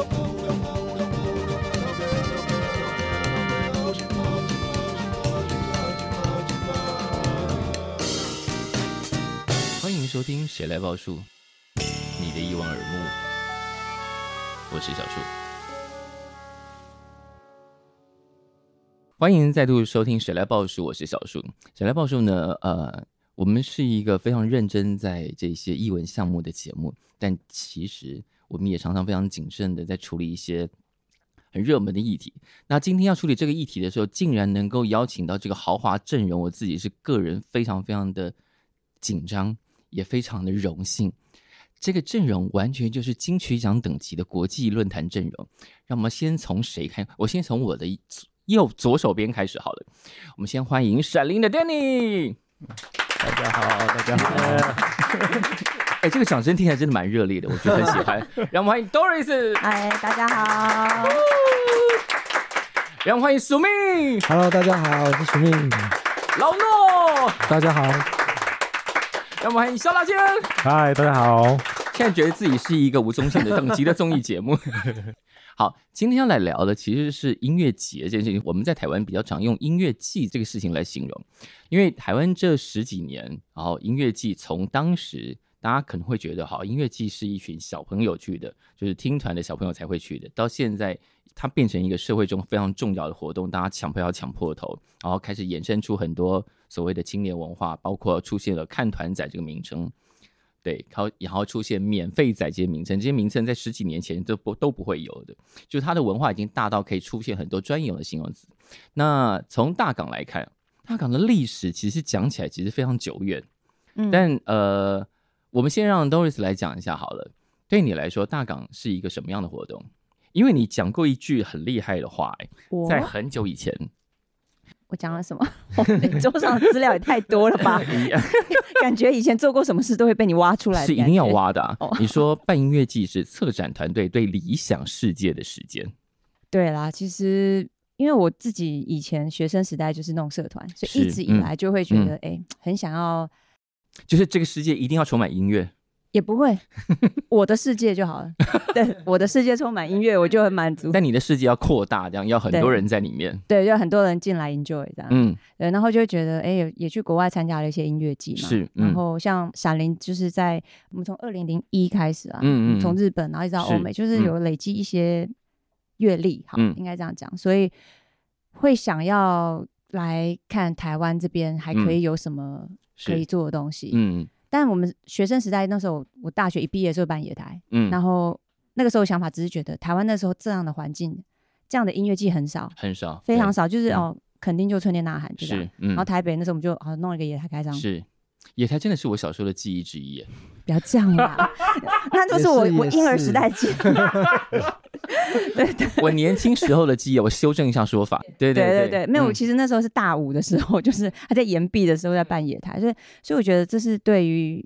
欢迎收听《谁来报数》，你的一望而目，我是小树。欢迎再度收听《谁来报数》，我是小树。《谁来报数》呢？呃，我们是一个非常认真在这些译文项目的节目，但其实我们也常常非常谨慎的在处理一些很热门的议题。那今天要处理这个议题的时候，竟然能够邀请到这个豪华阵容，我自己是个人非常非常的紧张。也非常的荣幸，这个阵容完全就是金曲奖等级的国际论坛阵容。让我们先从谁开？我先从我的右左手边开始好了。我们先欢迎闪灵的 Danny。大家好，大家好。哎，这个掌声听起来真的蛮热烈的，我觉得很喜欢。让我们欢迎 Doris。嗨，大家好。让我们欢迎署名。Hello，大家好，我是署名。老诺。大家好。让我们欢迎肖大谦。嗨，大家好。现在觉得自己是一个吴宗宪的等级的综艺节目。好，今天要来聊的其实是音乐节这件事情。我们在台湾比较常用音乐季这个事情来形容，因为台湾这十几年，然后音乐季从当时大家可能会觉得，好，音乐季是一群小朋友去的，就是听团的小朋友才会去的，到现在。它变成一个社会中非常重要的活动，大家抢票要抢破头，然后开始衍生出很多所谓的青年文化，包括出现了看团仔这个名称，对，然后然后出现免费仔这些名称，这些名称在十几年前都不都不会有的，就是它的文化已经大到可以出现很多专有的形容词。那从大港来看，大港的历史其实讲起来其实非常久远，嗯，但呃，我们先让 Doris 来讲一下好了。对你来说，大港是一个什么样的活动？因为你讲过一句很厉害的话，欸，在很久以前，我讲了什么？你桌上的资料也太多了吧？感觉以前做过什么事都会被你挖出来，是一定要挖的，啊。哦，你说办音乐季是策展团队对理想世界的时间。对啦，其实因为我自己以前学生时代就是弄社团，所以一直以来就会觉得，哎，很想要，就是这个世界一定要充满音乐。也不会，我的世界就好了。对，我的世界充满音乐，我就很满足。但你的世界要扩大，这样要很多人在里面。对，就很多人进来 enjoy 这样。嗯，对，然后就会觉得，哎，也也去国外参加了一些音乐季嘛。是。嗯、然后像闪灵，就是在我们从二零零一开始啊，嗯嗯，从日本然后一直到欧美，是就是有累积一些阅历，好，嗯、应该这样讲，所以会想要来看台湾这边还可以有什么可以做的东西。嗯。但我们学生时代那时候，我大学一毕业就办野台，嗯，然后那个时候想法只是觉得台湾那时候这样的环境，这样的音乐季很少，很少，非常少，就是哦，肯定就春天呐喊，是，然后台北那时候我们就哦弄了一个野台开张，是，野台真的是我小时候的记忆之一，不要这样啦，那就是我我婴儿时代记忆。对对，我年轻时候的记忆，我修正一下说法。对对对对，没有，其实那时候是大五的时候，就是他在延毕的时候在办野台，所以所以我觉得这是对于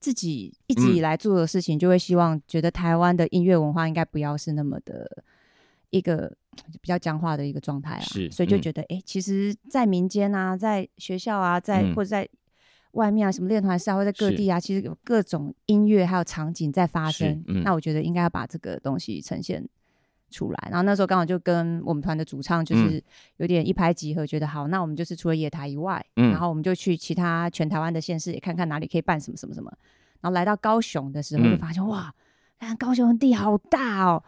自己一直以来做的事情，就会希望觉得台湾的音乐文化应该不要是那么的一个比较僵化的一个状态啊。是，所以就觉得哎，其实，在民间啊，在学校啊，在或者在外面啊，什么练团社啊，或者在各地啊，其实有各种音乐还有场景在发生。那我觉得应该要把这个东西呈现出来，然后那时候刚好就跟我们团的主唱就是有点一拍即合，觉得好，那我们就是除了野台以外，嗯，然后我们就去其他全台湾的县市也看看哪里可以办什么什么什么。然后来到高雄的时候，就发现、嗯、哇，看高雄的地好大哦，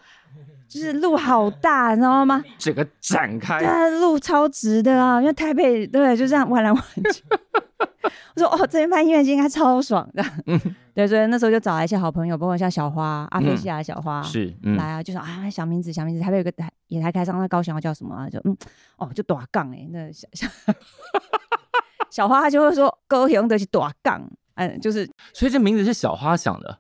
就是路好大，你知道吗？整个展开，对，路超直的啊，因为台北对就这样弯来弯去。我说哦，这边拍音乐剧应该超爽的。嗯，对，所以那时候就找了一些好朋友，包括像小花、阿菲西亚的小花，是来啊，就说啊，小名字，小名字，台北有个台野台开张，那高雄要叫什么啊？就嗯，哦，就短杠哎，那小小 小花她就会说高雄的是短杠，嗯，就是，所以这名字是小花想的。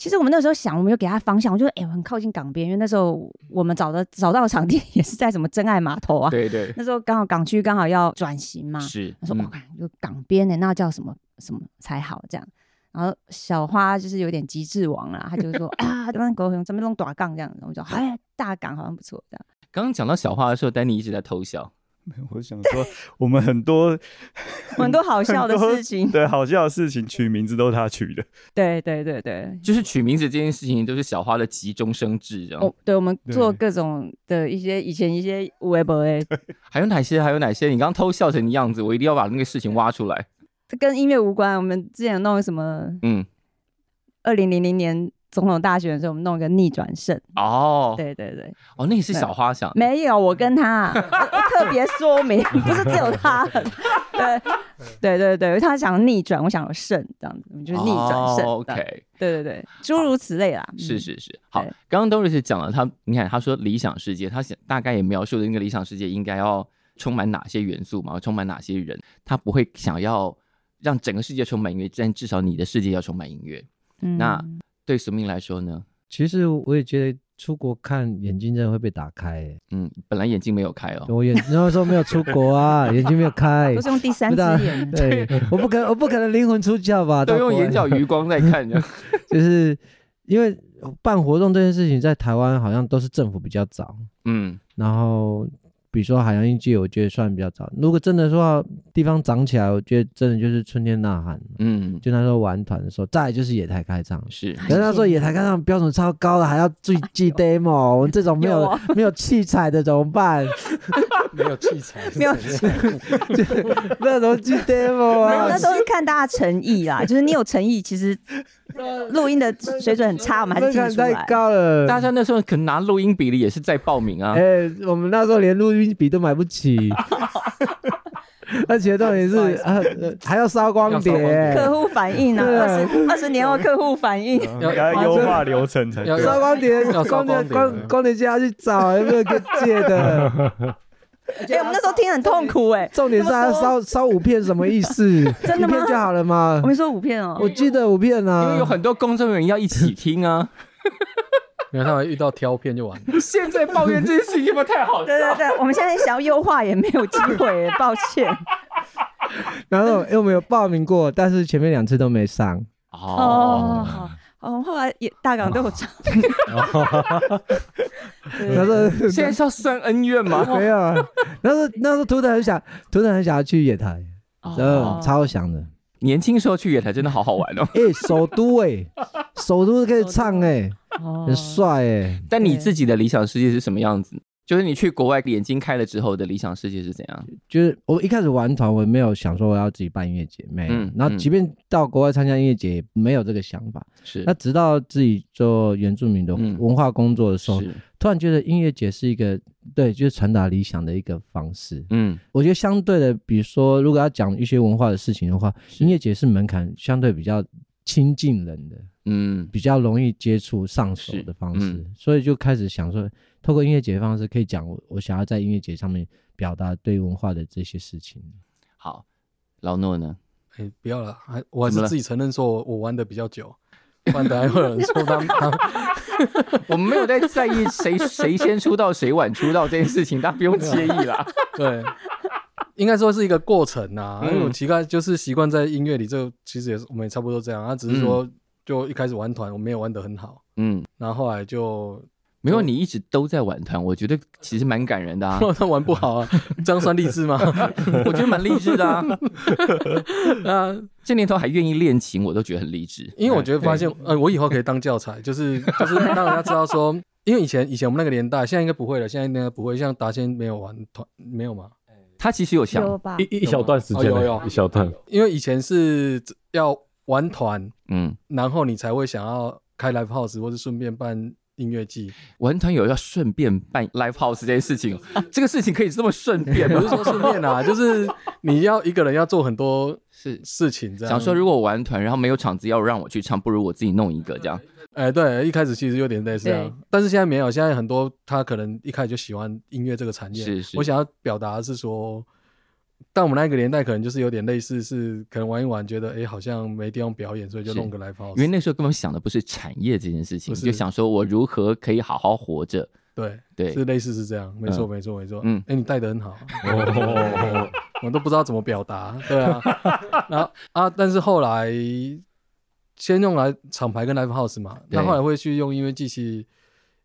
其实我们那时候想，我们就给他方向，我觉得哎，很靠近港边，因为那时候我们找的找到的场地也是在什么真爱码头啊。对对。那时候刚好港区刚好要转型嘛。是。他说：“我看就港边的，那叫什么什么才好？”这样。然后小花就是有点机智王啦，他就说：“ 啊，这边高雄这边弄短杠这样。”我说：“哎，大港好像不错。”这样。刚刚讲到小花的时候，丹尼一直在偷笑。我想说，我们很多 很多好笑的事情，对，好笑的事情取名字都是他取的。对对对对，就是取名字这件事情都是小花的急中生智，这样。哦，对，我们做各种的一些以前一些微博诶，还有哪些？还有哪些？你刚刚偷笑成的样子，我一定要把那个事情挖出来。这跟音乐无关，我们之前弄什么？嗯，二零零零年。总统大选的时候，我们弄一个逆转胜。哦，对对对，哦，那个是小花想，没有，我跟他 特别说明，不是只有他，对对。对对，他想逆转，我想要胜，这样子，我们就是逆转胜，OK，对对对，诸如此类啦，是是是，好，刚刚 Doris 讲了，他你看他说理想世界，他想大概也描述的那个理想世界应该要充满哪些元素嘛，充满哪些人，他不会想要让整个世界充满音乐，但至少你的世界要充满音乐，那。对生命来说呢，其实我也觉得出国看眼睛真的会被打开。嗯，本来眼睛没有开哦，我眼那时候没有出国啊，眼睛没有开，都是用第三只眼。对，我不可能，我不可能灵魂出窍吧？都用眼角余光在看，就是因为办活动这件事情在台湾好像都是政府比较早，嗯，然后。比如说海洋音乐季，我觉得算比较早。如果真的说地方长起来，我觉得真的就是春天呐喊。嗯，就那时候玩团的时候，再来就是野台开唱。是，可是他说野台开唱标准超高了，还要自己记 demo。我们这种没有没有器材的怎么办？没有器材，没有，那种记 demo 啊。那都是看大家诚意啦，就是你有诚意，其实 录音的水准很差，我们还是听得出来。太高了，大家那时候可能拿录音笔的也是在报名啊。哎，我们那时候连录音笔都买不起，而且重点是呃，还要烧光碟，客户反应啊，二十二十年后客户反应，要优化流程才烧光碟，光碟。光光碟机要去找有没有可借的。哎，我们那时候听很痛苦哎，重点是还要烧烧五片什么意思？真的吗？一片就好了吗？我没说五片哦，我记得五片啊，因为有很多工作人员要一起听啊。然后他们遇到挑片就完了。现在抱怨这件事情有没有太好笑？对对对，我们现在想要优化也没有机会，抱歉。然后因为我们有报名过，但是前面两次都没上。哦哦，后来也大港都有上。他说现在是要算恩怨吗？没有。那时候那时候图腾很想，图腾很想要去野台，嗯，超想的。年轻时候去野台真的好好玩哦。哎，首都哎，首都可以唱哎。很帅哎、欸，但你自己的理想世界是什么样子？就是你去国外眼睛开了之后的理想世界是怎样？就是我一开始玩团，我没有想说我要自己办音乐节，没有。嗯、然后即便到国外参加音乐节，没有这个想法。是。那直到自己做原住民的文化工作的时候，嗯、突然觉得音乐节是一个对，就是传达理想的一个方式。嗯，我觉得相对的，比如说如果要讲一些文化的事情的话，音乐节是门槛相对比较亲近人的。嗯，比较容易接触上手的方式，嗯、所以就开始想说，透过音乐节的方式，可以讲我我想要在音乐节上面表达对文化的这些事情。好，老诺呢？哎、欸，不要了，还我还是自己承认说我我玩的比较久，玩的还会有人说他们，我们没有在在意谁 谁先出道谁晚出道这件事情，大家不用介意啦。对，应该说是一个过程啊，因为我奇怪就是习惯在音乐里，这其实也是我们也差不多这样，他只是说。嗯就一开始玩团，我没有玩得很好，嗯，然后后来就没有。你一直都在玩团，我觉得其实蛮感人的啊。他玩不好啊，这样算励志吗？我觉得蛮励志的啊。啊，这年头还愿意练琴，我都觉得很励志。因为我觉得发现，呃，我以后可以当教材，就是就是让人家知道说，因为以前以前我们那个年代，现在应该不会了，现在应该不会。像达先没有玩团，没有吗？他其实有想一一小段时间，有有一小段，因为以前是要。玩团，嗯，然后你才会想要开 live house，或者顺便办音乐季。玩团有要顺便办 live house 这件事情，这个事情可以这么顺便？不是说顺便啊，就是你要一个人要做很多事事情，这样。想说如果我玩团，然后没有场子要让我去唱，不如我自己弄一个这样。哎，对，一开始其实有点类似这样，但是现在没有，现在很多他可能一开始就喜欢音乐这个产业。是是，我想要表达的是说。但我们那个年代可能就是有点类似，是可能玩一玩，觉得哎、欸，好像没地方表演，所以就弄个 live house。因为那时候根本想的不是产业这件事情，是就想说我如何可以好好活着。对对，是类似是这样，没错、嗯、没错没错。嗯，哎、欸，你带的很好，哦、我都不知道怎么表达。对啊，然后啊，但是后来先用来厂牌跟 live house 嘛，那对后来会去用音乐机器，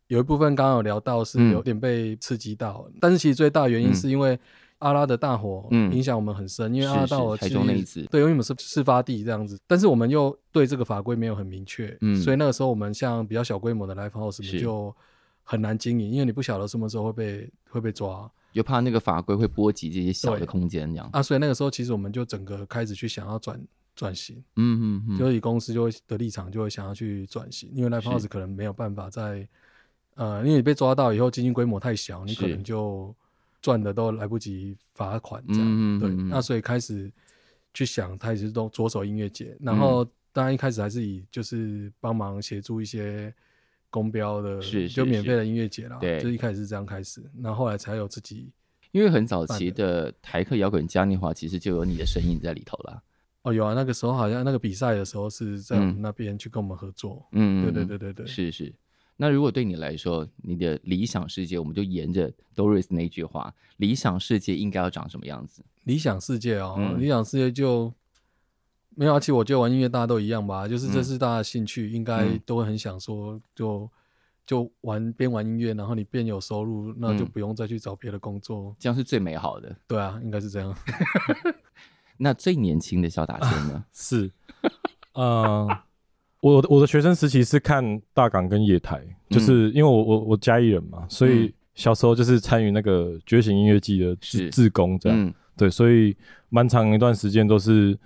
有一部分刚刚有聊到是有点被刺激到，嗯、但是其实最大的原因是因为。阿拉的大火影响我们很深，嗯、因为阿拉大火其中那一次，对，因为我们是事发地这样子，但是我们又对这个法规没有很明确，嗯，所以那个时候我们像比较小规模的 live house 我们就很难经营，因为你不晓得什么时候会被会被抓，又怕那个法规会波及这些小的空间这样。啊，所以那个时候其实我们就整个开始去想要转转型，嗯嗯嗯，就以公司就会的立场就会想要去转型，因为 live house 可能没有办法在。呃，因为你被抓到以后，经营规模太小，你可能就赚的都来不及罚款这样。嗯、对，那所以开始去想，开始都着手音乐节，然后当然一开始还是以就是帮忙协助一些公标的，是就免费的音乐节啦。对，就一开始是这样开始，那后后来才有自己。因为很早期的台客摇滚嘉年华，其实就有你的身影在里头啦。哦，有啊，那个时候好像那个比赛的时候是在我们那边去跟我们合作。嗯，对对对对对，是是。那如果对你来说，你的理想世界，我们就沿着 Doris 那句话，理想世界应该要长什么样子？理想世界啊、哦，嗯、理想世界就没有，而且我觉得玩音乐大家都一样吧，就是这是大家的兴趣，嗯、应该都会很想说，就就玩边玩音乐，然后你边有收入，那就不用再去找别的工作，嗯、这样是最美好的。对啊，应该是这样。那最年轻的小达谦呢？啊、是，嗯、uh。我我的学生时期是看大港跟野台，就是因为我我我嘉义人嘛，所以小时候就是参与那个觉醒音乐季的志志工这样，嗯、对，所以蛮长一段时间都是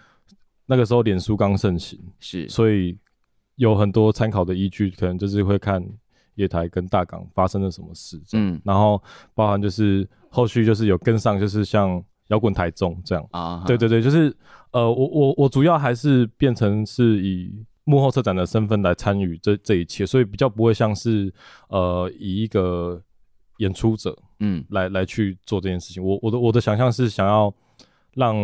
那个时候脸书刚盛行，是，所以有很多参考的依据，可能就是会看野台跟大港发生了什么事，嗯，然后包含就是后续就是有跟上，就是像摇滚台中这样啊，对对对，就是呃，我我我主要还是变成是以。幕后策展的身份来参与这这一切，所以比较不会像是呃以一个演出者嗯。来来去做这件事情。我我的我的想象是想要让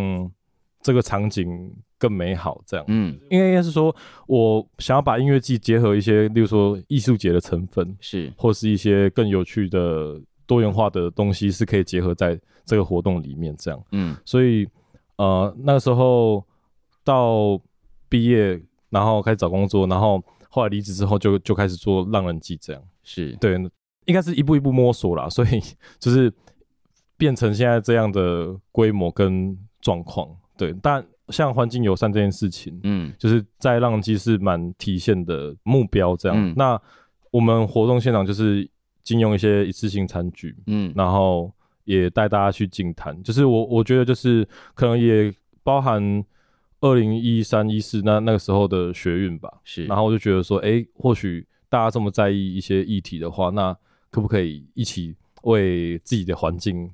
这个场景更美好，这样。嗯，应该应该是说我想要把音乐季结合一些，例如说艺术节的成分是，或是一些更有趣的多元化的东西是可以结合在这个活动里面这样。嗯，所以呃那时候到毕业。然后开始找工作，然后后来离职之后就就开始做浪人记，这样是对，应该是一步一步摸索啦，所以就是变成现在这样的规模跟状况。对，但像环境友善这件事情，嗯，就是在浪迹是蛮体现的目标这样。嗯、那我们活动现场就是禁用一些一次性餐具，嗯，然后也带大家去净滩，就是我我觉得就是可能也包含。二零一三一四那那个时候的学运吧，是，然后我就觉得说，哎、欸，或许大家这么在意一些议题的话，那可不可以一起为自己的环境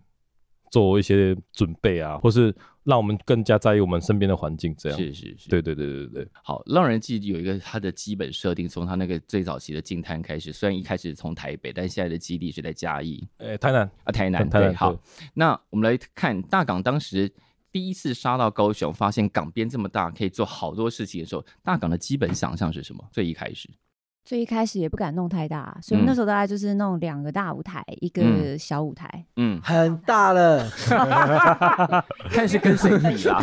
做一些准备啊，或是让我们更加在意我们身边的环境？这样是是是，对对对对对。好，浪人记有一个它的基本设定，从它那个最早期的净滩开始，虽然一开始从台北，但现在的基地是在嘉义，哎、欸，台南啊，台南，台南对。好，那我们来看大港当时。第一次杀到高雄，发现港边这么大，可以做好多事情的时候，大港的基本想象是什么？最一开始，最一开始也不敢弄太大，所以那时候大概就是弄两个大舞台，嗯、一个小舞台，嗯，很大了，看是跟谁比啦？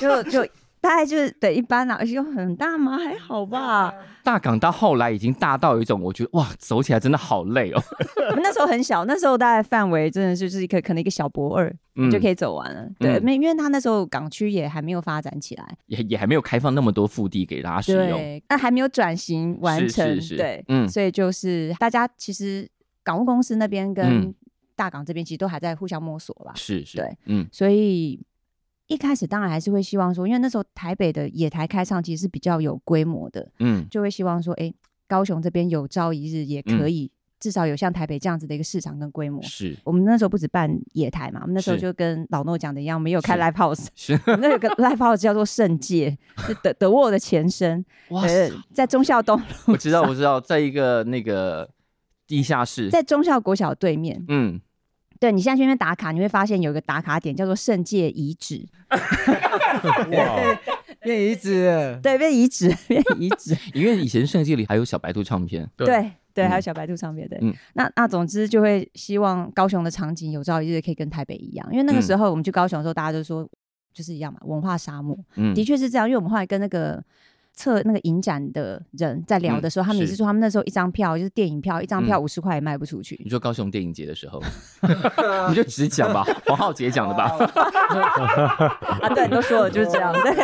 就就。大概就是对一般啊，而且又很大吗？还好吧。大港到后来已经大到有一种，我觉得哇，走起来真的好累哦。那时候很小，那时候大概范围真的就是一个可能一个小博二，嗯、就可以走完了。对，没、嗯、因为他那时候港区也还没有发展起来，也也还没有开放那么多腹地给大家使用，对，那还没有转型完成，是是是对，嗯，所以就是大家其实港务公司那边跟大港这边其实都还在互相摸索吧，是是，对，嗯，所以。一开始当然还是会希望说，因为那时候台北的野台开唱其实是比较有规模的，嗯，就会希望说，哎、欸，高雄这边有朝一日也可以，至少有像台北这样子的一个市场跟规模。是，我们那时候不止办野台嘛，我们那时候就跟老诺讲的一样，没有开 live house，是，我们那有个 live house 叫做圣界，是德德沃的前身，哇塞，在忠孝东路，我知道，我知道，在一个那个地下室，在忠孝国小对面，嗯。对，你现在去那边打卡，你会发现有一个打卡点叫做圣界遗址，哇，变遗址，对，变遗址，变遗址。因为以前圣界里还有小白兔唱片，对对，对，还有小白兔唱片，对。嗯、那那总之就会希望高雄的场景有朝一日可以跟台北一样，因为那个时候我们去高雄的时候，大家都说就是一样嘛，文化沙漠。嗯，的确是这样，因为我们后来跟那个测那个影展的人在聊的时候，嗯、他们也是说，他们那时候一张票就是电影票，一张票五十块也卖不出去。你说高雄电影节的时候，你就直讲吧，黄浩杰讲的吧。啊，对，都说了就是这样。对，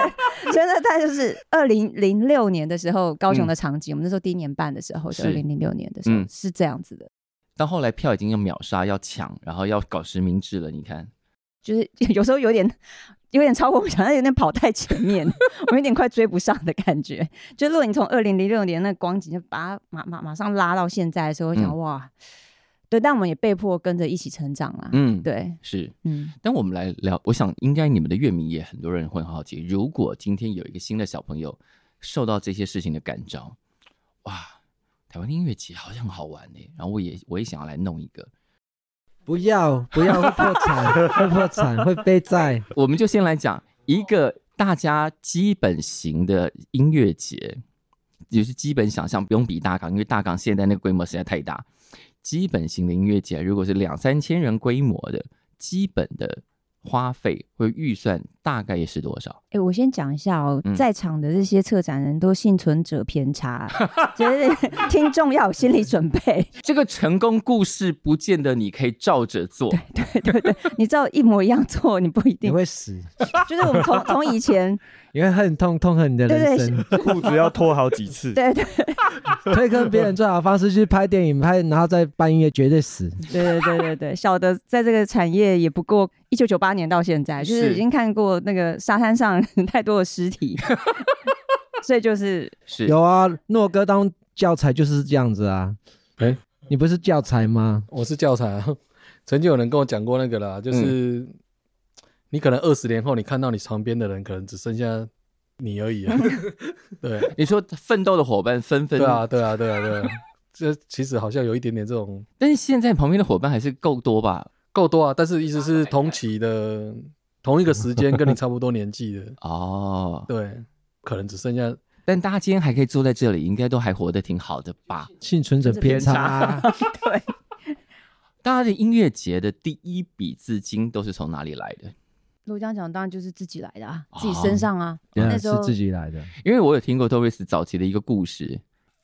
现在他就是二零零六年的时候，高雄的场景，嗯、我们那时候第一年办的时候，是二零零六年的时候，是，嗯、是这样子的。到后来票已经要秒杀，要抢，然后要搞实名制了。你看，就是 有时候有点。有点超过我想象，有点跑太前面，我有点快追不上的感觉。就如果你从二零零六年那光景，就把它马马马上拉到现在的时候，我想、嗯、哇，对，但我们也被迫跟着一起成长了。嗯，对，是，嗯。但我们来聊，我想应该你们的乐迷也很多人会很好奇，如果今天有一个新的小朋友受到这些事情的感召，哇，台湾的音乐节好像很好玩呢，然后我也我也想要来弄一个。不要不要，会破产，会破产，会背债。我们就先来讲一个大家基本型的音乐节，也就是基本想象，不用比大港，因为大港现在那个规模实在太大。基本型的音乐节，如果是两三千人规模的，基本的。花费会预算大概是多少？哎、欸，我先讲一下哦，嗯、在场的这些策展人都幸存者偏差，就是 听众要有心理准备。这个成功故事不见得你可以照着做，对对对对，你照一模一样做，你不一定你会死。就是我们从从以前。你会恨痛，痛恨你的人生，裤子要脱好几次。对对，可以跟别人最好的方式去拍电影，拍然后再办音乐，绝对死。对对对对对，小的在这个产业也不过一九九八年到现在，就是已经看过那个沙滩上 太多的尸体，所以就是是有啊，诺哥当教材就是这样子啊。哎、欸，你不是教材吗？我是教材啊。曾经有人跟我讲过那个啦，就是。嗯你可能二十年后，你看到你床边的人，可能只剩下你而已啊。对，你说奋斗的伙伴纷纷。对啊，对啊，对啊，对啊。这其实好像有一点点这种。但是现在旁边的伙伴还是够多吧？够多啊！但是意思是同期的同一个时间跟你差不多年纪的 哦。对，可能只剩下。但大家今天还可以坐在这里，应该都还活得挺好的吧？幸存者偏差。对。大家的音乐节的第一笔资金都是从哪里来的？如果这样讲，当然就是自己来的啊，自己身上啊，哦、那时候是自己来的。因为我有听过 Doris 早期的一个故事。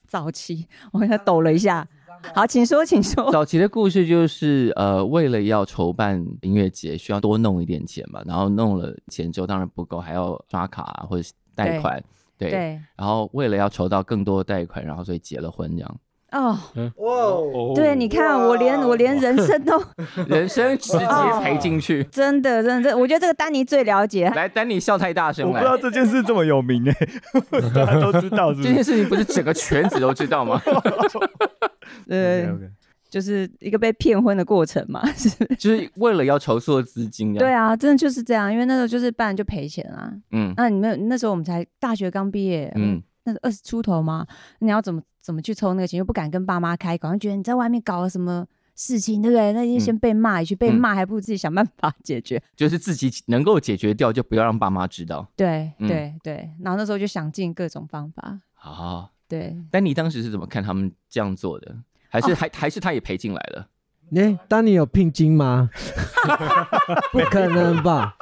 早期，我跟他抖了一下。好，请说，请说。早期的故事就是，呃，为了要筹办音乐节，需要多弄一点钱嘛，然后弄了钱之后，当然不够，还要刷卡、啊、或者贷款，对，对对然后为了要筹到更多的贷款，然后所以结了婚这样。哦，哇，对，你看，我连我连人生都 人生直接赔进去，真的，真的，我觉得这个丹尼最了解。来，丹尼笑太大声了，我不知道这件事这么有名哎，大家都知道，这件事情不是整个圈子都知道吗？对，就是一个被骗婚的过程嘛，是，就是为了要筹措资金。对啊，真的就是这样，因为那时候就是办就赔钱啊，嗯，那你们那时候我们才大学刚毕业，嗯。那是二十出头吗？你要怎么怎么去抽那个钱？又不敢跟爸妈开口，觉得你在外面搞了什么事情，对不对？那就先被骂一句，嗯、被骂还不如自己想办法解决。就是自己能够解决掉，就不要让爸妈知道。对、嗯、对对，然后那时候就想尽各种方法。啊，对。但你当时是怎么看他们这样做的？还是还、哦、还是他也赔进来了？你、欸、当你有聘金吗？不可能吧？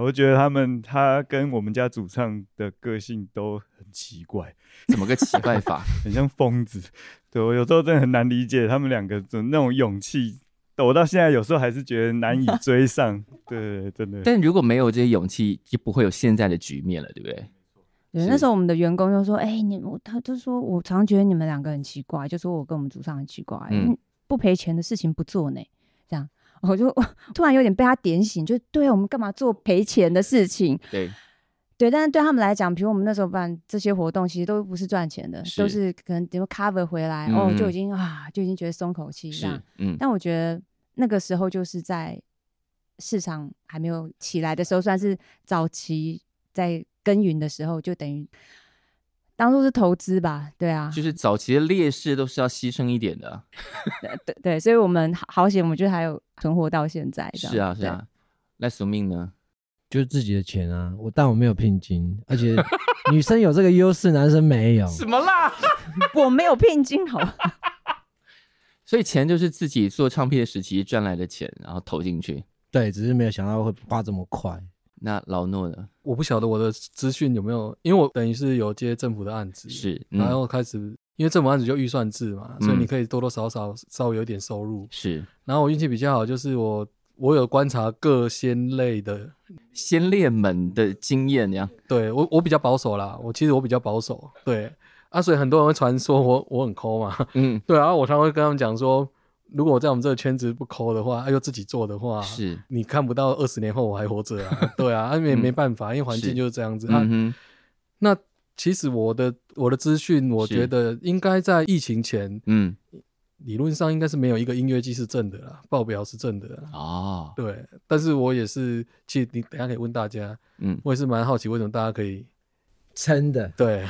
我觉得他们他跟我们家主唱的个性都很奇怪，怎么个奇怪法？很像疯子。对，我有时候真的很难理解他们两个的那种勇气，我到现在有时候还是觉得难以追上。对，真的。但如果没有这些勇气，就不会有现在的局面了，对不对？对，那时候我们的员工就说：“哎、欸，你我他就说我常常觉得你们两个很奇怪，就说我跟我们组上很奇怪，嗯，不赔钱的事情不做呢，这样。”我就突然有点被他点醒，就对我们干嘛做赔钱的事情？对，对，但是对他们来讲，比如我们那时候办这些活动，其实都不是赚钱的，是都是可能比如 cover 回来，嗯、哦，就已经啊，就已经觉得松口气这样。嗯，但我觉得那个时候就是在市场还没有起来的时候，算是早期在耕耘的时候，就等于。当做是投资吧，对啊，就是早期的劣势都是要牺牲一点的，对对对，所以我们好好险，我们就还有存活到现在。是啊是啊，那宿命呢？就是自己的钱啊，我但我没有聘金，而且女生有这个优势，男生没有。什么啦？我没有聘金，好吧？所以钱就是自己做唱片的时期赚来的钱，然后投进去。对，只是没有想到会花这么快。那老诺呢？我不晓得我的资讯有没有，因为我等于是有接政府的案子，是，嗯、然后开始因为政府案子就预算制嘛，所以你可以多多少少稍微有点收入。是，然后我运气比较好，就是我我有观察各先类的先烈们的经验，这样。对我我比较保守啦，我其实我比较保守，对啊，所以很多人会传说我我很抠嘛，嗯，对啊，我常常会跟他们讲说。如果我在我们这个圈子不抠的话，又自己做的话，是你看不到二十年后我还活着啊？对啊，也、啊、没办法，因为环境就是这样子啊。嗯、那其实我的我的资讯，我觉得应该在疫情前，嗯，理论上应该是没有一个音乐季是正的啦，报表是正的啦。哦，对，但是我也是，其实你等下可以问大家，嗯，我也是蛮好奇为什么大家可以。撑的，对，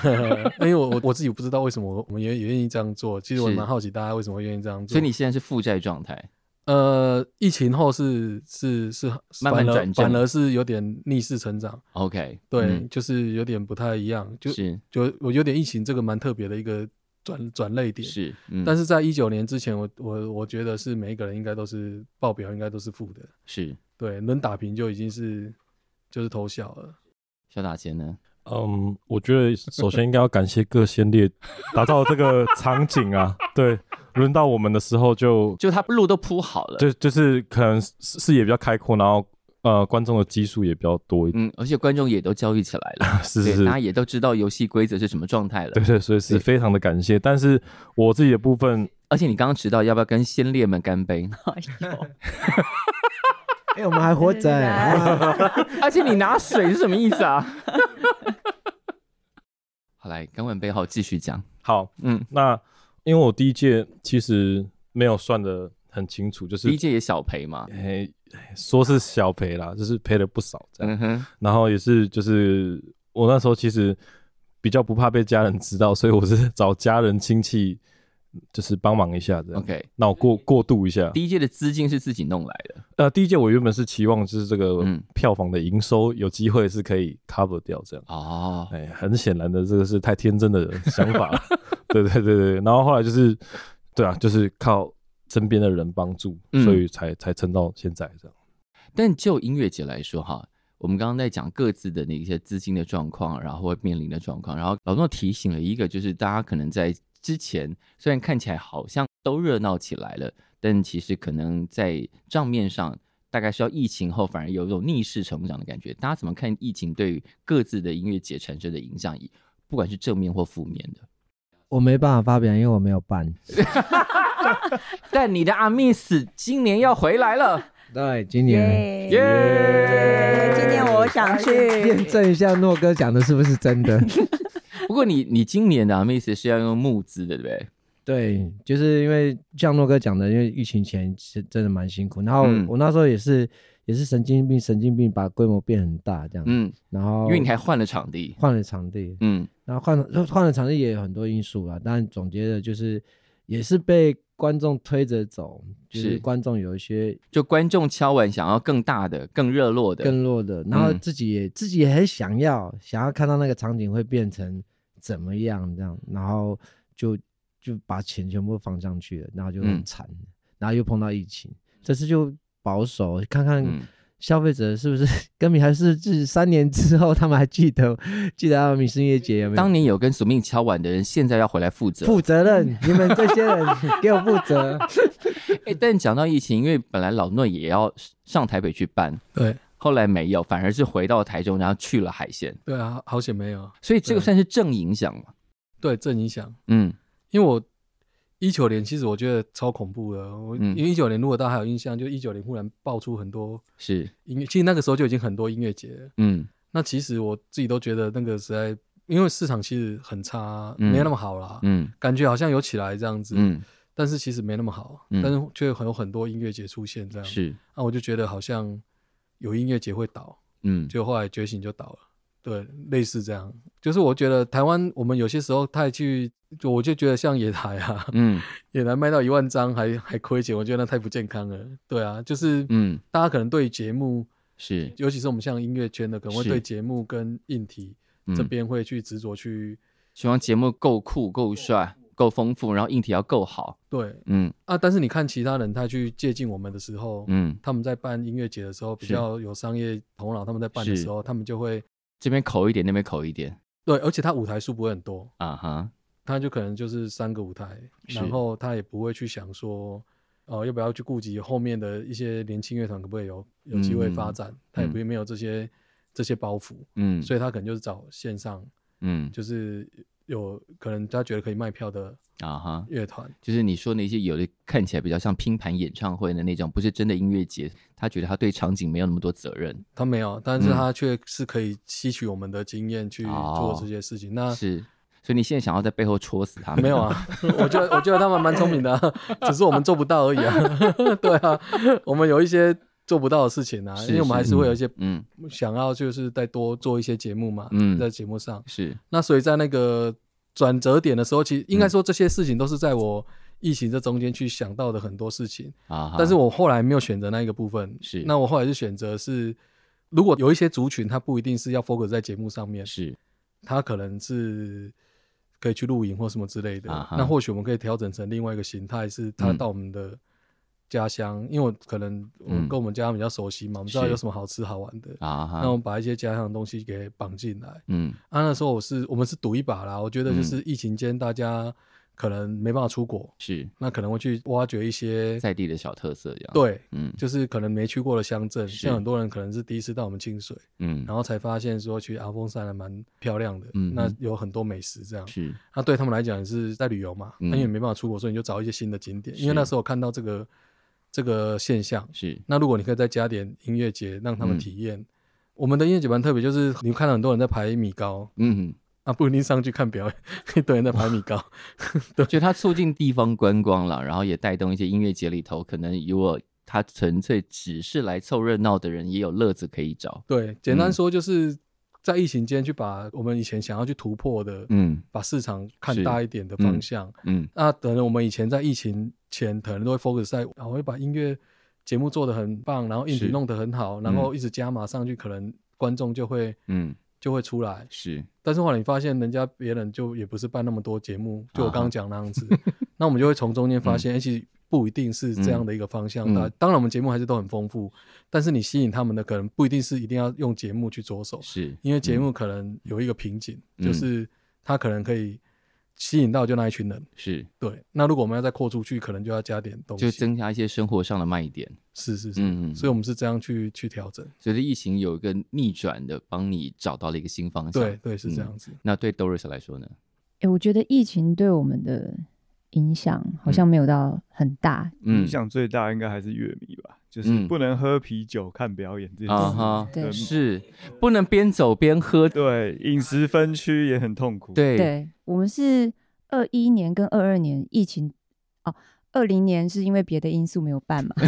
因为我我我自己不知道为什么我们也也愿意这样做。其实我蛮好奇大家为什么会愿意这样做。所以你现在是负债状态？呃，疫情后是是是慢慢转正，反而是有点逆势成长。OK，对、嗯，就是有点不太一样。就是就我有点疫情这个蛮特别的一个转转泪点。是、嗯，但是在一九年之前，我我我觉得是每一个人应该都是报表应该都是负的。是，对，能打平就已经是就是偷笑了。小打钱呢？嗯，我觉得首先应该要感谢各先烈打造这个场景啊。对，轮到我们的时候就就他路都铺好了，就就是可能视野比较开阔，然后呃观众的基数也比较多一点，嗯，而且观众也都交易起来了，是是是，大家也都知道游戏规则是什么状态了，对，对对，所以是非常的感谢。但是我自己的部分，而且你刚刚迟到要不要跟先烈们干杯？哎、欸，我们还活着、欸，而且你拿水是什么意思啊？好，来干完杯后继续讲。好，嗯，那因为我第一届其实没有算的很清楚，就是第一届也小赔嘛，哎，说是小赔啦，就是赔了不少这样。然后也是就是我那时候其实比较不怕被家人知道，所以我是找家人亲戚。就是帮忙一下的，OK，那我过过渡一下。第一届的资金是自己弄来的，呃，第一届我原本是期望就是这个票房的营收有机会是可以 cover 掉这样。哦，哎，很显然的这个是太天真的想法了。对对对对，然后后来就是，对啊，就是靠身边的人帮助，所以才才撑到现在这样。但就音乐节来说哈，我们刚刚在讲各自的那些资金的状况，然后会面临的状况，然后老诺提醒了一个，就是大家可能在。之前虽然看起来好像都热闹起来了，但其实可能在账面上，大概是要疫情后反而有一种逆势成长的感觉。大家怎么看疫情对于各自的音乐节产生的影响？不管是正面或负面的，我没办法发表，因为我没有办。但你的阿 miss 今年要回来了，对，今年，耶、yeah! yeah!，今年我想去验证一下诺哥讲的是不是真的。不过你你今年的 Amazing 是要用募资的，对不对？对，就是因为像诺哥讲的，因为疫情前是真的蛮辛苦。然后我那时候也是、嗯、也是神经病，神经病把规模变很大这样。嗯，然后因为你还换了场地，换了场地，嗯，然后换了换了场地也有很多因素啦。但总结的就是也是被观众推着走，就是观众有一些，就观众敲完想要更大的、更热络的、更弱的，然后自己也、嗯、自己也很想要，想要看到那个场景会变成。怎么样？这样，然后就就把钱全部放上去了，然后就很惨、嗯，然后又碰到疫情，这次就保守看看消费者是不是 跟米还是是三年之后他们还记得 记得阿米斯音乐节 有没有？当年有跟索命敲碗的人，现在要回来负责负责任，你们这些人给我负责。哎、欸，但讲到疫情，因为本来老诺也要上台北去办，对。后来没有，反而是回到台中，然后去了海鲜。对啊，好险没有。所以这个算是正影响嘛？对，正影响。嗯，因为我一九年其实我觉得超恐怖的。我、嗯、因为一九年如果大家还有印象，就一九年忽然爆出很多是音乐，其实那个时候就已经很多音乐节。嗯，那其实我自己都觉得那个实在，因为市场其实很差，嗯、没那么好啦。嗯，感觉好像有起来这样子。嗯，但是其实没那么好。嗯，但是却有很多音乐节出现这样。是，那我就觉得好像。有音乐节会倒，嗯，就后来觉醒就倒了，对，类似这样，就是我觉得台湾我们有些时候太去，就我就觉得像野台啊，嗯，野台卖到一万张还还亏钱，我觉得那太不健康了，对啊，就是，嗯，大家可能对节目是，尤其是我们像音乐圈的，可能会对节目跟硬体这边会去执着去，希望节目够酷够帅。够丰富，然后硬体要够好。对，嗯。啊，但是你看其他人他去接近我们的时候，嗯，他们在办音乐节的时候比较有商业头脑，他们在办的时候，他们就会这边口一点，那边口一点。对，而且他舞台数不会很多啊哈，他就可能就是三个舞台，然后他也不会去想说。哦，要不要去顾及后面的一些年轻乐团可不可以有有机会发展？嗯、他也不会没有这些、嗯、这些包袱，嗯，所以他可能就是找线上，嗯，就是有可能他觉得可以卖票的啊哈乐团，就是你说那些有的看起来比较像拼盘演唱会的那种，不是真的音乐节，他觉得他对场景没有那么多责任，他没有，但是他却是可以吸取我们的经验去做这些事情，哦、那是。所以你现在想要在背后戳死他们？没有啊，我觉得我觉得他们蛮聪明的、啊，只是我们做不到而已啊。对啊，我们有一些做不到的事情啊，因为我们还是会有一些嗯想要就是再多做一些节目嘛，嗯，在节目上是。那所以在那个转折点的时候，其实应该说这些事情都是在我疫情这中间去想到的很多事情啊。但是我后来没有选择那一个部分，是。那我后来就选择是，如果有一些族群，它不一定是要 focus 在节目上面，是，它可能是。可以去露营或什么之类的，啊、那或许我们可以调整成另外一个形态，是他到我们的家乡，嗯、因为我可能我跟我们家比较熟悉嘛，嗯、我们知道有什么好吃好玩的，啊、那我们把一些家乡的东西给绑进来。嗯，啊，那时候我是我们是赌一把啦，我觉得就是疫情间大家。可能没办法出国，是。那可能会去挖掘一些在地的小特色，这样。对，嗯，就是可能没去过的乡镇，像很多人可能是第一次到我们清水，嗯，然后才发现说去阿峰山还蛮漂亮的，嗯，那有很多美食这样，是。那对他们来讲也是在旅游嘛，那、嗯、因为没办法出国，所以你就找一些新的景点，因为那时候我看到这个这个现象，是那如果你可以再加点音乐节让他们体验，嗯、我们的音乐节蛮特别，就是你看到很多人在排米糕，嗯。啊，不一定上去看表演，一堆人在排米糕。对，就它促进地方观光了，然后也带动一些音乐节里头，可能如果他纯粹只是来凑热闹的人，也有乐子可以找。对，简单说就是在疫情间去把我们以前想要去突破的，嗯，把市场看大一点的方向，嗯，嗯。那等我们以前在疫情前可能都会 focus 在，然后会把音乐节目做得很棒，然后硬体弄得很好，然后一直加码上去，可能观众就会，嗯。就会出来，是，但是后来你发现人家别人就也不是办那么多节目，就我刚刚讲那样子，啊、那我们就会从中间发现，嗯、其实不一定是这样的一个方向。那、嗯、当然我们节目还是都很丰富，但是你吸引他们的可能不一定是一定要用节目去着手，是因为节目可能有一个瓶颈，嗯、就是他可能可以。吸引到就那一群人是对，那如果我们要再扩出去，可能就要加点东西，就增加一些生活上的卖点。是是是，嗯嗯，所以我们是这样去去调整。随着疫情有一个逆转的，帮你找到了一个新方向。对对，是这样子。那对 Doris 来说呢？哎，我觉得疫情对我们的影响好像没有到很大。影响最大应该还是乐迷吧，就是不能喝啤酒看表演这件事。对，是不能边走边喝。对，饮食分区也很痛苦。对对。我们是二一年跟二二年疫情哦，二零年是因为别的因素没有办嘛。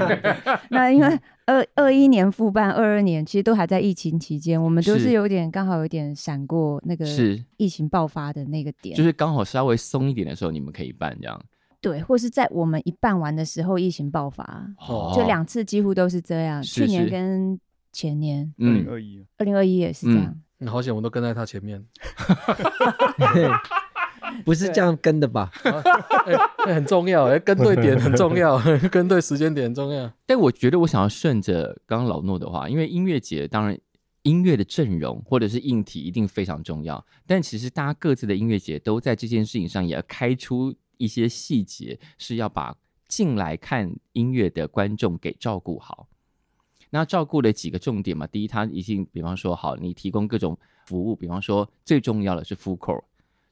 那因为二二一年复办，二二年其实都还在疫情期间，我们都是有点刚好有点闪过那个疫情爆发的那个点，就是刚好稍微松一点的时候，你们可以办这样。对，或是在我们一办完的时候，疫情爆发，哦、就两次几乎都是这样。是是去年跟前年，二零二一，二零二一也是这样。嗯。你好险，我都跟在他前面，不是这样跟的吧？很重要，哎，跟对点很重要，跟对时间点很重要。但我觉得我想要顺着刚刚老诺的话，因为音乐节当然音乐的阵容或者是硬体一定非常重要，但其实大家各自的音乐节都在这件事情上也要开出一些细节，是要把进来看音乐的观众给照顾好。那照顾的几个重点嘛，第一，他一定比方说好，你提供各种服务，比方说最重要的是 food court，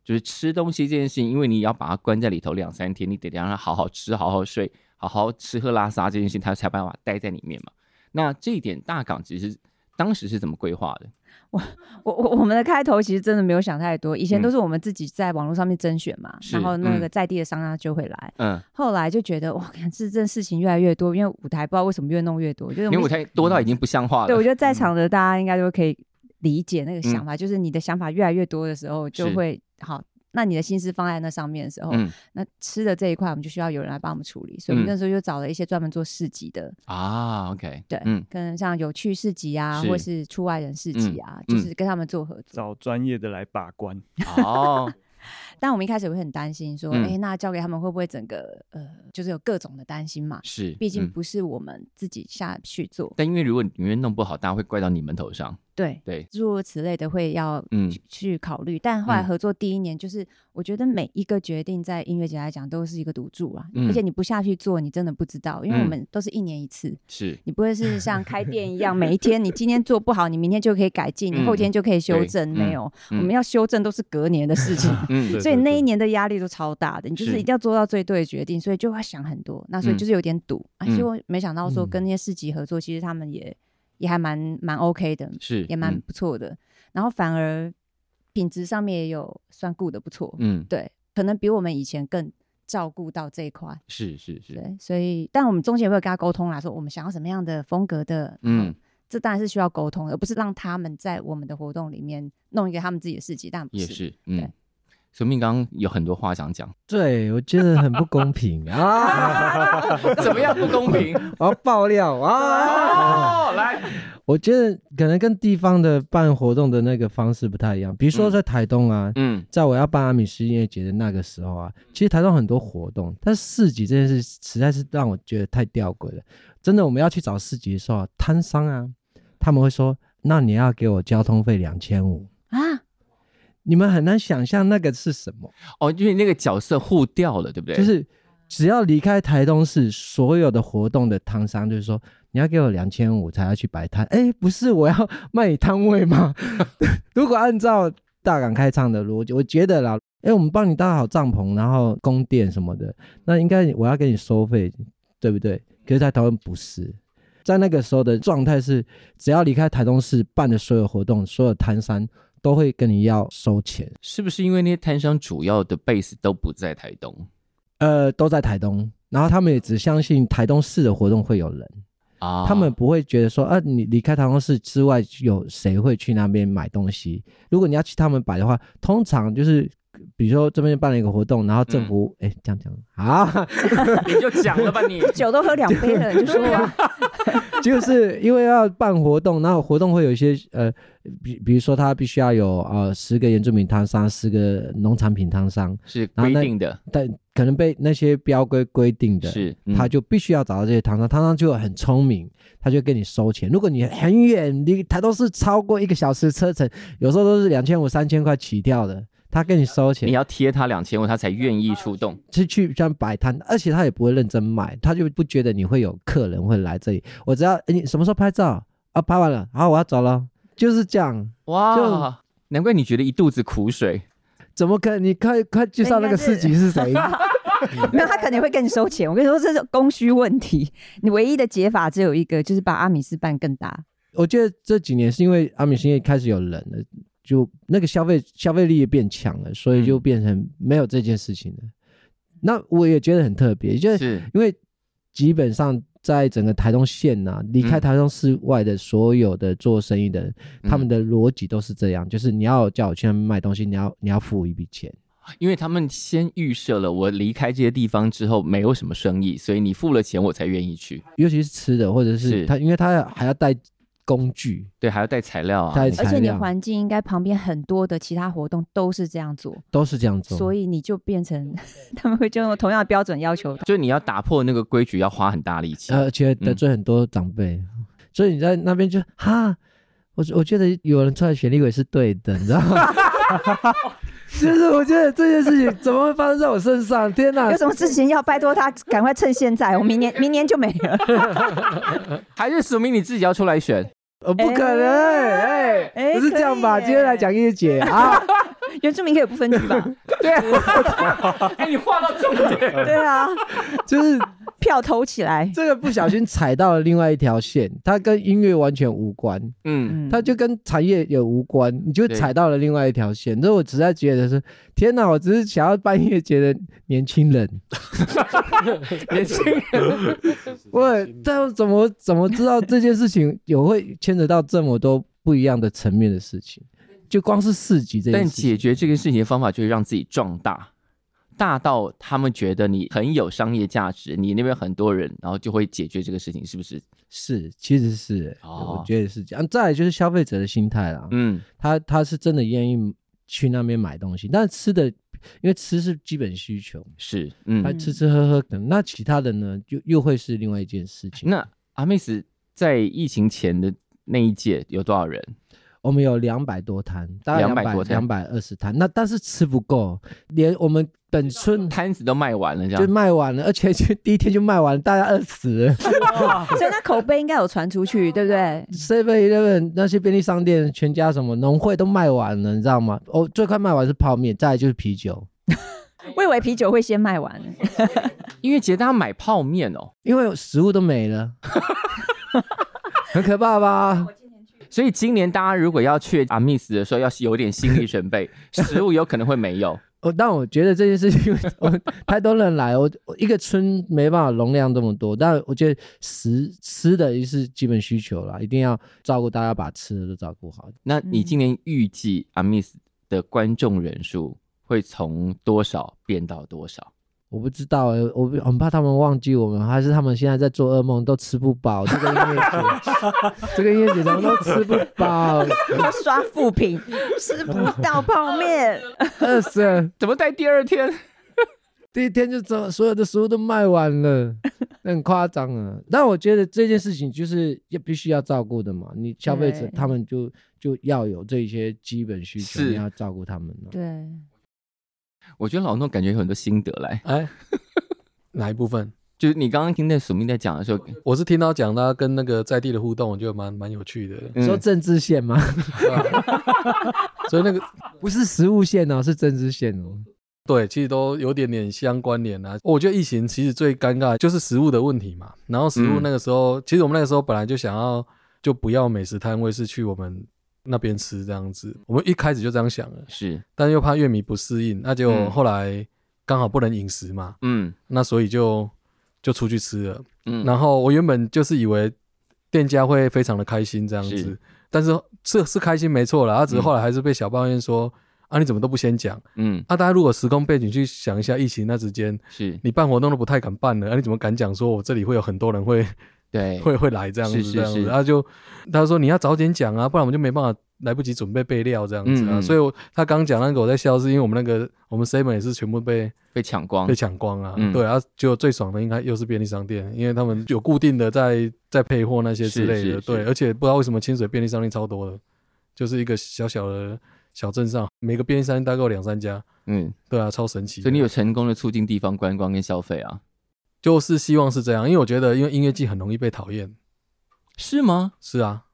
就是吃东西这件事情，因为你要把它关在里头两三天，你得让它好好吃、好好睡、好好吃喝拉撒这件事情，它才办法待在里面嘛。那这一点大港其实当时是怎么规划的？我我我我们的开头其实真的没有想太多，以前都是我们自己在网络上面甄选嘛，嗯、然后那个在地的商家就会来，嗯，后来就觉得哇，看这这事情越来越多，因为舞台不知道为什么越弄越多，就是因为舞台多到已经不像话了。对，我觉得在场的大家应该都可以理解那个想法，嗯、就是你的想法越来越多的时候，就会是好。那你的心思放在那上面的时候，嗯、那吃的这一块我们就需要有人来帮我们处理，所以我们那时候就找了一些专门做市集的啊，OK，对，嗯，跟像有趣市集啊，是或是出外人市集啊，嗯、就是跟他们做合作，找专业的来把关。哦，但我们一开始会很担心，说，哎、嗯欸，那交给他们会不会整个呃，就是有各种的担心嘛？是，毕竟不是我们自己下去做。嗯、但因为如果里面弄不好，大家会怪到你们头上。对对，诸如此类的会要去考虑，嗯，但后来合作第一年，就是我觉得每一个决定在音乐节来讲都是一个赌注啊，嗯，而且你不下去做，你真的不知道，因为我们都是一年一次，是，嗯，你不会是像开店一样，每一天你今天做不好，你明天就可以改进，你后天就可以修正，没有，我们要修正都是隔年的事情，嗯，所以那一年的压力都超大的，你就是一定要做到最对的决定，所以就会想很多，那所以就是有点赌，啊，结果没想到说跟那些市集合作，其实他们也。也还蛮蛮 OK 的，是也蛮不错的，嗯。然后反而品质上面也有算顾的不错，嗯，对，可能比我们以前更照顾到这一块。是是是，对，所以但我们中间也会有跟他沟通啦，说我们想要什么样的风格的，嗯，这当然是需要沟通的，而不是让他们在我们的活动里面弄一个他们自己的事情，但不是，嗯。对小明刚刚有很多话想讲，对，我觉得很不公平啊！怎么样不公平？我要爆料啊！哦，来，我觉得可能跟地方的办活动的那个方式不太一样。比如说在台东啊，嗯，在我要办阿米斯音乐节的那个时候啊，其实台东很多活动，但是市集这件事实在是让我觉得太吊诡了。真的，我们要去找市集的时候，摊商啊，他们会说：“那你要给我交通费两千五啊。”你们很难想象那个是什么哦，因为那个角色互调了，对不对？就是只要离开台东市，所有的活动的摊商就是说，你要给我两千五才要去摆摊。哎，不是我要卖你摊位吗？如果按照大港开唱的逻辑，我觉得啦，哎，我们帮你搭好帐篷，然后供电什么的，那应该我要给你收费，对不对？可是，在台湾不是，在那个时候的状态是，只要离开台东市办的所有活动，所有摊商。都会跟你要收钱，是不是因为那些摊商主要的 base 都不在台东？呃，都在台东，然后他们也只相信台东市的活动会有人啊，他们不会觉得说啊，你离开台东市之外有谁会去那边买东西？如果你要去他们摆的话，通常就是。比如说这边办了一个活动，然后政府哎、嗯、这样讲啊，你就讲了吧你，你酒都喝两杯了，就说吧，就是因为要办活动，然后活动会有一些呃，比比如说他必须要有呃十个原住民摊商，十个农产品摊商是规定的，但可能被那些标规规定的，是、嗯、他就必须要找到这些摊商，摊商就很聪明，他就跟你收钱。如果你很远，离台东是超过一个小时车程，有时候都是两千五、三千块起跳的。他跟你收钱，你要贴他两千五，他才愿意出动。是去这样摆摊，而且他也不会认真卖，他就不觉得你会有客人会来这里。我只要，欸、你什么时候拍照啊？拍完了，好，我要走了，就是这样。哇，难怪你觉得一肚子苦水。怎么可能？你快快介绍那个市集是谁？没有，他肯定会跟你收钱。我跟你说，这是供需问题。你唯一的解法只有一个，就是把阿米斯办更大。我觉得这几年是因为阿米斯也开始有人了。就那个消费消费力也变强了，所以就变成没有这件事情了。嗯、那我也觉得很特别，就是因为基本上在整个台东县呐、啊，离开台东市外的所有的做生意的人，嗯、他们的逻辑都是这样，就是你要叫我去那边卖东西，你要你要付一笔钱，因为他们先预设了我离开这些地方之后没有什么生意，所以你付了钱我才愿意去，尤其是吃的或者是。他，因为他还要带。工具。对，还要带材料啊，材料，而且你环境应该旁边很多的其他活动都是这样做，都是这样做，所以你就变成他们会就用同样的标准要求，就你要打破那个规矩，要花很大力气，而且得罪很多长辈，嗯、所以你在那边就哈，我我觉得有人出来选立委是对的，你知道吗？就是我觉得这件事情怎么会发生在我身上？天哪！有什么事情要拜托他赶快趁现在，我明年明年就没了，还是署名你自己要出来选？呃，不可能，哎、不是这样吧？今天来讲音乐节啊，原住民可以不分区吧？对啊，哎，你画到重点，对啊，就是。票投起来，这个不小心踩到了另外一条线，它跟音乐完全无关，嗯，它就跟产业也无关，你就踩到了另外一条线。所以我实在觉得是，天哪，我只是想要办音乐节的年轻人，年轻人，我但怎么怎么知道这件事情有会牵扯到这么多不一样的层面的事情？就光是四级这件事情，但解决这个事情的方法就是让自己壮大。大到他们觉得你很有商业价值，你那边很多人，然后就会解决这个事情，是不是？是，其实是，哦、我觉得是这样。再来就是消费者的心态啦，嗯，他他是真的愿意去那边买东西，但是吃的因为吃是基本需求，是，嗯，他吃吃喝喝等，那其他的呢，就又会是另外一件事情。那阿妹斯在疫情前的那一届有多少人？我们有两百多摊，大概两百多摊，两百二十摊。那但是吃不够，连我们本村摊子都卖完了，这样就卖完了，而且就第一天就卖完了，大家饿死了。所以那口碑应该有传出去，对不对？Seven Eleven 那些便利商店、全家什么农会都卖完了，你知道吗？哦，最快卖完是泡面，再来就是啤酒。我以为啤酒会先卖完，因为节大家买泡面哦，因为食物都没了，很可怕吧？所以今年大家如果要去阿密斯的时候，要有点心理准备，食物有可能会没有。哦，但我觉得这件事情，我太多人来，我一个村没办法容量这么多。但我觉得食吃的也是基本需求啦，一定要照顾大家，把吃的都照顾好。那你今年预计阿密斯的观众人数会从多少变到多少？我不知道哎、欸，我很怕他们忘记我们，还是他们现在在做噩梦，都吃不饱。这个音乐节，这个音乐节怎么都吃不饱？要刷副品，吃不到泡面。饿死了，怎么在第二天？第一天就走，所有的食物都卖完了，很夸张啊。但我觉得这件事情就是要必须要照顾的嘛，你消费者他们就就要有这些基本需求，你要照顾他们。对。我觉得老诺感觉有很多心得来，哎，哪一部分？就是你刚刚听那署名在讲的时候，我是听到讲他跟那个在地的互动，我觉得蛮蛮有趣的。你说政治线吗？所以那个不是食物线哦，是政治线哦。对，其实都有点点相关联啊。我觉得疫情其实最尴尬就是食物的问题嘛。然后食物那个时候，嗯、其实我们那个时候本来就想要就不要美食摊位，是去我们。那边吃这样子，我们一开始就这样想了，是，但又怕乐迷不适应，那就后来刚好不能饮食嘛，嗯，那所以就就出去吃了，嗯，然后我原本就是以为店家会非常的开心这样子，是但是是是开心没错了，他只是后来还是被小抱怨说，嗯、啊你怎么都不先讲，嗯，啊大家如果时空背景去想一下，疫情那之间，是。你办活动都不太敢办了，啊你怎么敢讲说我这里会有很多人会？对，会会来这样子，这样子，然后就他说你要早点讲啊，不然我们就没办法来不及准备备料这样子啊。所以他刚讲那个我在笑，是因为我们那个我们 seven 也是全部被被抢光，被抢光啊。对啊，就最爽的应该又是便利商店，因为他们有固定的在在配货那些之类的。对，而且不知道为什么清水便利商店超多的，就是一个小小的小镇上，每个便利商店大概有两三家。嗯，对啊，超神奇。所以你有成功的促进地方观光跟消费啊。就是希望是这样，因为我觉得，因为音乐季很容易被讨厌，是吗？是啊，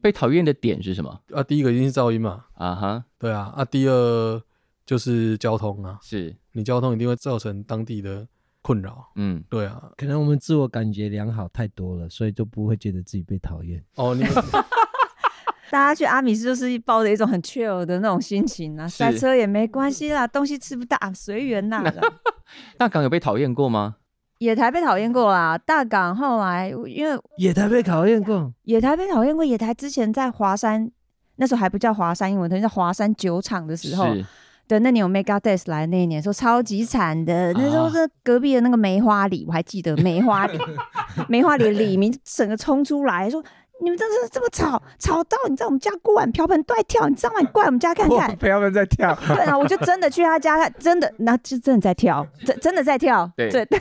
被讨厌的点是什么？啊，第一个一定是噪音嘛，啊哈，对啊，啊，第二就是交通啊，是你交通一定会造成当地的困扰，嗯，对啊，可能我们自我感觉良好太多了，所以就不会觉得自己被讨厌。哦，你们 大家去阿米斯就是抱着一种很 chill 的那种心情啊，塞车也没关系啦，东西吃不到随缘呐。大港有被讨厌过吗？野台被讨厌过啦，大港后来因为野台被讨厌过，野台被讨厌过。野台之前在华山，那时候还不叫华山英文，等于在华山酒厂的时候，对，那年有 Megadeth 来那一年，说超级惨的。那时候是隔壁的那个梅花里，我还记得梅花里，梅花里的里民整个冲出来说：“你们这是这么吵，吵到你知道我们家锅碗瓢盆都在跳，你知道吗？你过来我们家看看，瓢盆在跳。”对啊，我就真的去他家，真的，那就真的在跳，真真的在跳，对对。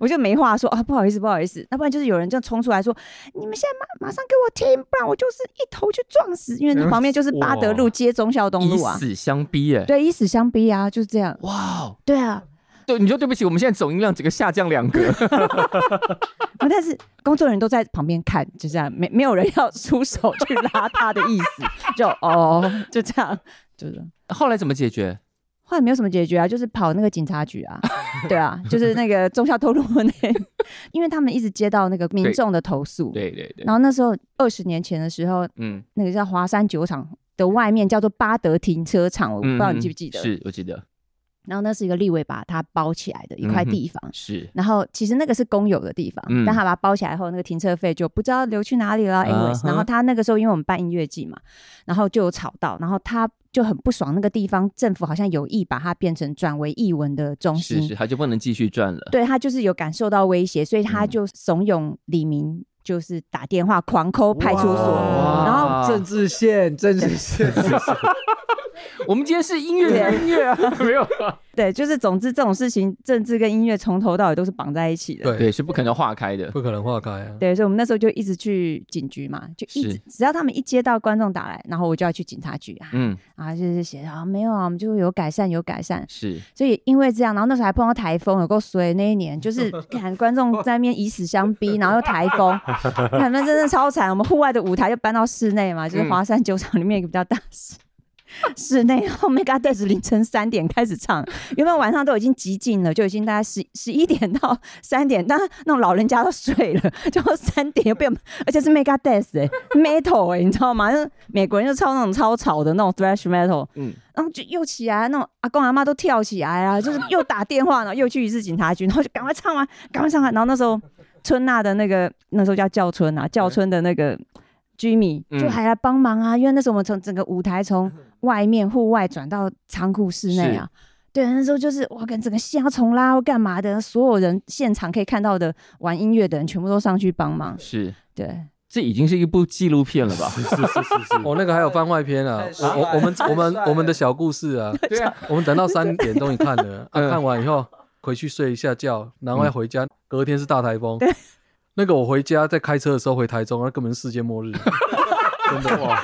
我就没话说啊，不好意思，不好意思，那不然就是有人就冲出来说，你们现在马马上给我听，不然我就是一头去撞死，因为那 旁边就是八德路接忠孝东路啊，以死相逼哎，对，以死相逼啊，就是这样，哇，对啊，对，你说对不起，我们现在总音量整个下降两格，但是工作人员都在旁边看，就这样，没没有人要出手去拉他的意思，就哦，就这样，就是。后来怎么解决？后来没有什么解决啊，就是跑那个警察局啊，对啊，就是那个忠孝东路那，因为他们一直接到那个民众的投诉，对对对。然后那时候二十年前的时候，嗯，那个叫华山酒厂的外面叫做巴德停车场，我不知道你记不记得？是我记得。然后那是一个立委把它包起来的一块地方，是。然后其实那个是公有的地方，但他把它包起来后，那个停车费就不知道流去哪里了。anyways，然后他那个时候因为我们办音乐季嘛，然后就有吵到，然后他。就很不爽，那个地方政府好像有意把它变成转为艺文的中心，是是，他就不能继续转了。对，他就是有感受到威胁，所以他就怂恿李明就是打电话狂 call 派出所，然后政治线，政治线，我们今天是音乐音乐啊，没有。对，就是总之这种事情，政治跟音乐从头到尾都是绑在一起的。对，对，是不可能化开的，不可能化开啊。对，所以我们那时候就一直去警局嘛，就一直只要他们一接到观众打来，然后我就要去警察局啊，嗯，然后就是写啊，没有啊，我们就有改善，有改善。是，所以因为这样，然后那时候还碰到台风，有够衰。那一年就是 看观众在那边以死相逼，然后又台风，他们真的超惨。我们户外的舞台就搬到室内嘛，就是华山酒厂里面一个比较大室。室内，然后 Megadeth 凌晨三点开始唱，原本晚上都已经极尽了，就已经大概十十一点到三点，但那种老人家都睡了，就三点又被，而且是 Megadeth 哎，metal 哎，你知道吗？就是美国人就唱那种超吵的那种 thrash metal，嗯，然后就又起来，那种阿公阿妈都跳起来啊，就是又打电话，然后又去一次警察局，然后就赶快唱完，赶快唱完，然后那时候春娜的那个那时候叫叫春啊，叫春的那个 Jimmy 就还来帮忙啊，因为那时候我们从整个舞台从外面户外转到仓库室内啊，对，那时候就是哇，跟整个线要重拉或干嘛的，所有人现场可以看到的玩音乐的人全部都上去帮忙。是，对，这已经是一部纪录片了吧？是是是是是，我 那个还有番外篇啊，我我我们我们我们的小故事啊，对啊，我们等到三点终于看了，啊，看完以后回去睡一下觉，然后要回家，隔天是大台风，那个我回家在开车的时候回台中，那根本是世界末日，真的。哇。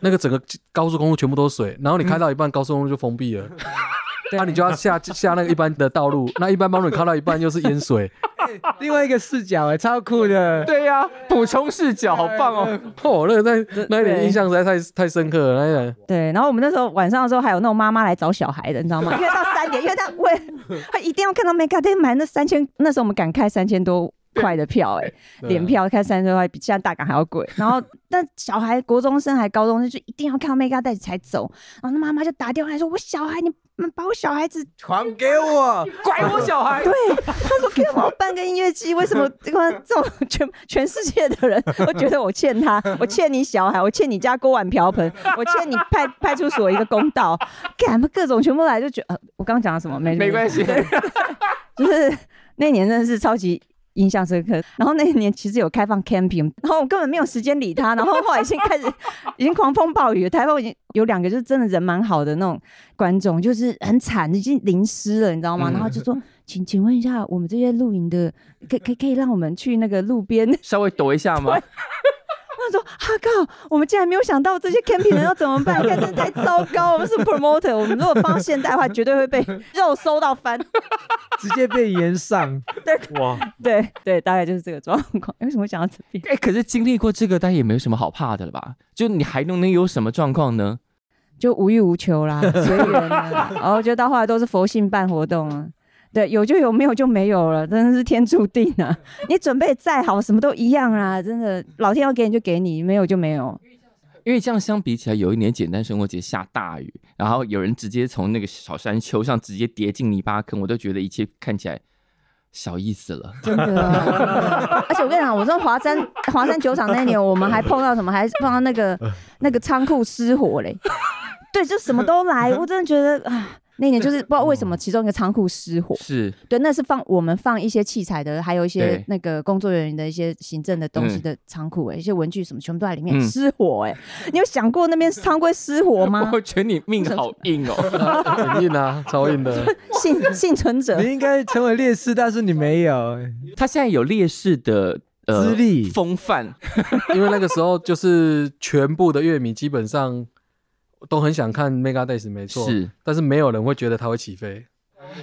那个整个高速公路全部都是水，然后你开到一半，高速公路就封闭了，那、你就要下下那个一般的道路，那一般道路你开到一半又是淹水，欸、另外一个视角哎、欸，超酷的，对呀、啊，补充视角好棒哦，哦，那个那那一点印象实在太太深刻了，那一点。对，然后我们那时候晚上的时候还有那种妈妈来找小孩的，你知道吗？因为到三点，因为他为他一定要看到 Megadeth 买那三千，那时候我们敢开三千多。块的票哎、欸，联票开三十块，比现在大港还要贵。然后，但小孩国中生还高中生就一定要看到 Megadeth 才走。然后那妈妈就打电话来说：“我小孩，你们把我小孩子还给我，拐我小孩。”对，他说：“给我办个音乐季，为什么这个这种全全世界的人都觉得我欠他？我欠你小孩，我欠你家锅碗瓢盆，我欠你派派出所一个公道。干嘛各种全部来就觉得，呃、我刚刚讲了什么？没没关系，就是那年真的是超级。”印象深刻，然后那一年其实有开放 camping，然后我根本没有时间理他，然后后来已经开始 已经狂风暴雨，台风已经有两个就是真的人蛮好的那种观众，就是很惨，已经淋湿了，你知道吗？然后就说，请请问一下，我们这些露营的，可可可以让我们去那个路边稍微躲一下吗？他说：“哈靠，我们竟然没有想到这些 camping 人要怎么办？你看，真的太糟糕。我们是 promoter，我们如果放现代的话，绝对会被肉搜到翻，直接被延上。对，哇，对对，大概就是这个状况。为什么想到这边？哎、欸，可是经历过这个，大家也没有什么好怕的了吧？就你还能能有什么状况呢？就无欲无求啦，随缘啦。然后就到后来都是佛性办活动啊。”对，有就有，没有就没有了，真的是天注定啊！你准备再好，什么都一样啊！真的，老天要给你就给你，没有就没有。因为这样相比起来，有一年简单生活节下大雨，然后有人直接从那个小山丘上直接跌进泥巴坑，我都觉得一切看起来小意思了。真的，而且我跟你讲，我说华山华山酒厂那年，我们还碰到什么？还碰到那个那个仓库失火嘞？对，就什么都来，我真的觉得啊。那年就是不知道为什么其中一个仓库失火，是。对，那是放我们放一些器材的，还有一些那个工作人员的一些行政的东西的仓库，哎，一些文具什么全部都在里面失火，哎，你有想过那边仓库失火吗？我觉得你命好硬哦，很硬啊，超硬的，幸幸存者，你应该成为烈士，但是你没有，他现在有烈士的资历。风范，因为那个时候就是全部的乐迷基本上。都很想看 Mega Days，没错，是，但是没有人会觉得它会起飞，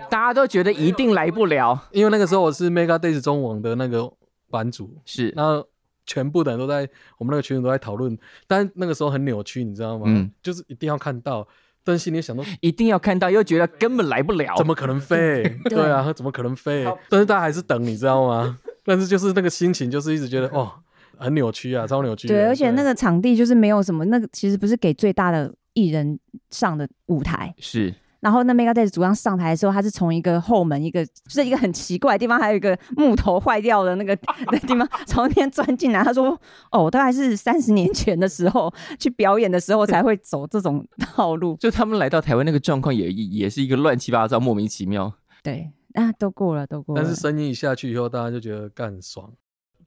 大家都觉得一定来不了，因为那个时候我是 Mega Days 中网的那个版主，是，然后全部的人都在我们那个群里都在讨论，但那个时候很扭曲，你知道吗？嗯，就是一定要看到，但是心里想到一定要看到，又觉得根本来不了，怎么可能飞？对啊，他怎么可能飞？但是大家还是等，你知道吗？但是就是那个心情，就是一直觉得哦，很扭曲啊，超扭曲。对，而且那个场地就是没有什么，那个其实不是给最大的。艺人上的舞台是，然后那 Megadeth 主唱上台的时候，他是从一个后门，一个就是一个很奇怪的地方，还有一个木头坏掉的那个 那地方，从那边钻进来。他说：“哦，大概是三十年前的时候去表演的时候才会走这种道路。”就他们来到台湾那个状况也也是一个乱七八糟、莫名其妙。对，啊，都过了，都过了。但是声音一下去以后，大家就觉得干爽。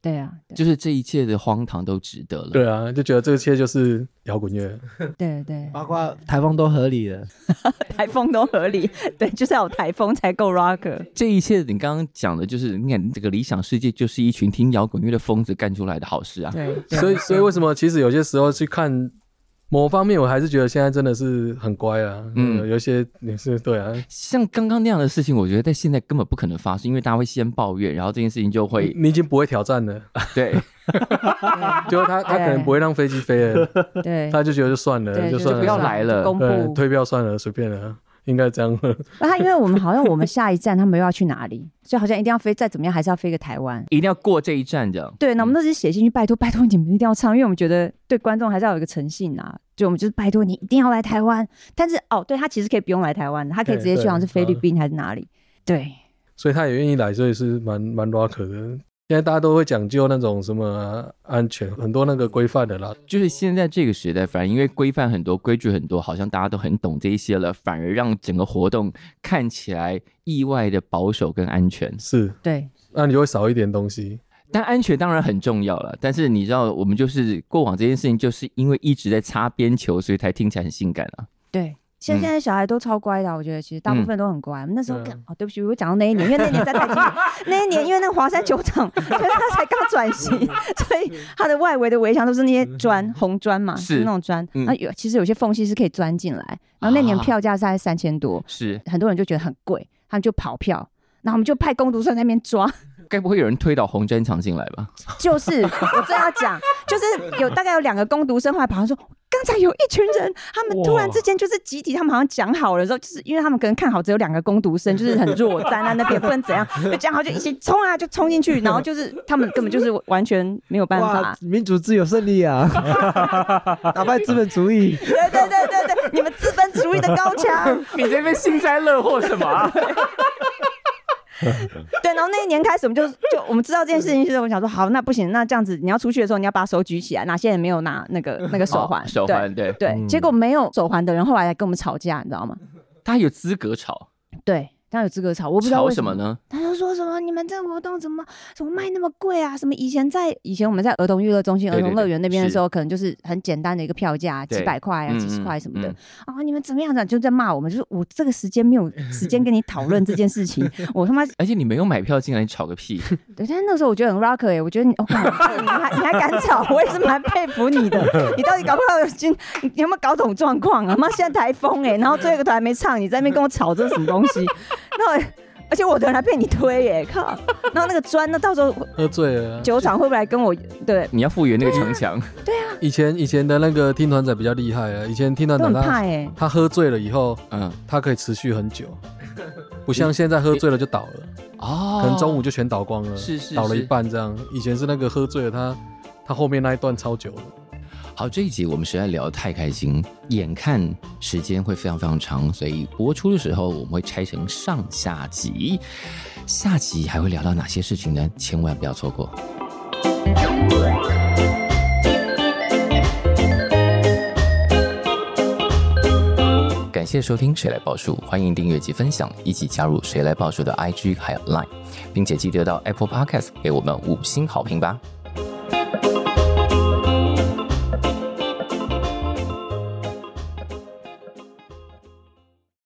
对啊，就是这一切的荒唐都值得了。对啊，就觉得这一切就是摇滚乐。对对，包括台风都合理了，台风都合理。对，就是要有台风才够 rock。这一切你刚刚讲的，就是你看这个理想世界，就是一群听摇滚乐的疯子干出来的好事啊。对，所以所以为什么其实有些时候去看。某方面，我还是觉得现在真的是很乖啊。嗯，有一些也是对啊。像刚刚那样的事情，我觉得在现在根本不可能发生，因为大家会先抱怨，然后这件事情就会你已经不会挑战了。对，就他他可能不会让飞机飞了。对，他就觉得就算了，就算了，不要来了，公布退票算了，随便了。应该这样。那他因为我们好像我们下一站他们又要去哪里，所以好像一定要飞，再怎么样还是要飞个台湾，一定要过这一站这样。对，那我们都是写信去拜托拜托你们一定要唱，因为我们觉得对观众还是要有一个诚信啊。就我们就是拜托你一定要来台湾。但是哦，对他其实可以不用来台湾，他可以直接去，好像是菲律宾还是哪里。对，所以他也愿意来，所以是蛮蛮 rock 的。现在大家都会讲究那种什么安全，很多那个规范的啦。就是现在这个时代，反而因为规范很多，规矩很多，好像大家都很懂这一些了，反而让整个活动看起来意外的保守跟安全。是，对。那你就会少一点东西，但安全当然很重要了。但是你知道，我们就是过往这件事情，就是因为一直在擦边球，所以才听起来很性感啊。对。现在小孩都超乖的，我觉得其实大部分都很乖。那时候，哦，对不起，我讲到那一年，因为那年在太极，那一年因为那个华山酒厂，所以他才刚转型，所以他的外围的围墙都是那些砖，红砖嘛，是那种砖。那有其实有些缝隙是可以钻进来。然后那年票价是在三千多，是很多人就觉得很贵，他们就跑票，然后我们就派工读生在那边抓。该不会有人推倒红砖墙进来吧？就是我正要讲，就是有大概有两个攻读生后来跑来说。刚才有一群人，他们突然之间就是集体，他们好像讲好了之后，就是因为他们可能看好只有两个攻读生，就是很弱，站在那边不能怎样，就讲好就一起冲啊，就冲进去，然后就是他们根本就是完全没有办法，民主自由胜利啊，打败资本主义，对对对对对，你们资本主义的高墙，你这边幸灾乐祸什么啊？对，然后那一年开始，我们就就我们知道这件事情，是我想说，好，那不行，那这样子，你要出去的时候，你要把手举起来。哪些人没有拿那个那个手环？哦、手环，对对。结果没有手环的人，后来来跟我们吵架，你知道吗？他有资格吵。对。他有资格吵，我不知道为什么，呢？么你们这个活动怎么怎么卖那么贵啊？什么以前在以前我们在儿童娱乐中心、儿童乐园那边的时候，可能就是很简单的一个票价，几百块啊、几十块什么的。啊，你们怎么样子就在骂我们？就是我这个时间没有 时间跟你讨论这件事情，我他妈！而且你没有买票进来，你吵个屁！对，但是那时候我觉得很 rocker 哎，我觉得你，你还你还敢吵，我也是蛮佩服你的。你到底搞不搞清？你有没有搞懂状况啊？妈，现在台风哎，然后最后一个团还没唱，你在那边跟我吵这是什么东西？那。而且我的人还被你推耶，靠！然后那个砖，那到时候喝醉了，酒厂会不会来跟我？对，你要复原那个城墙。对啊，以前以前的那个听团仔比较厉害啊，以前听团仔他他喝醉了以后，嗯，他可以持续很久，不像现在喝醉了就倒了哦，可能中午就全倒光了，是是，倒了一半这样。以前是那个喝醉了，他他后面那一段超久的。好，这一集我们实在聊得太开心，眼看时间会非常非常长，所以播出的时候我们会拆成上下集，下集还会聊到哪些事情呢？千万不要错过。感谢收听《谁来报数》，欢迎订阅及分享，一起加入《谁来报数》的 IG 还有 Line，并且记得到 Apple Podcast 给我们五星好评吧。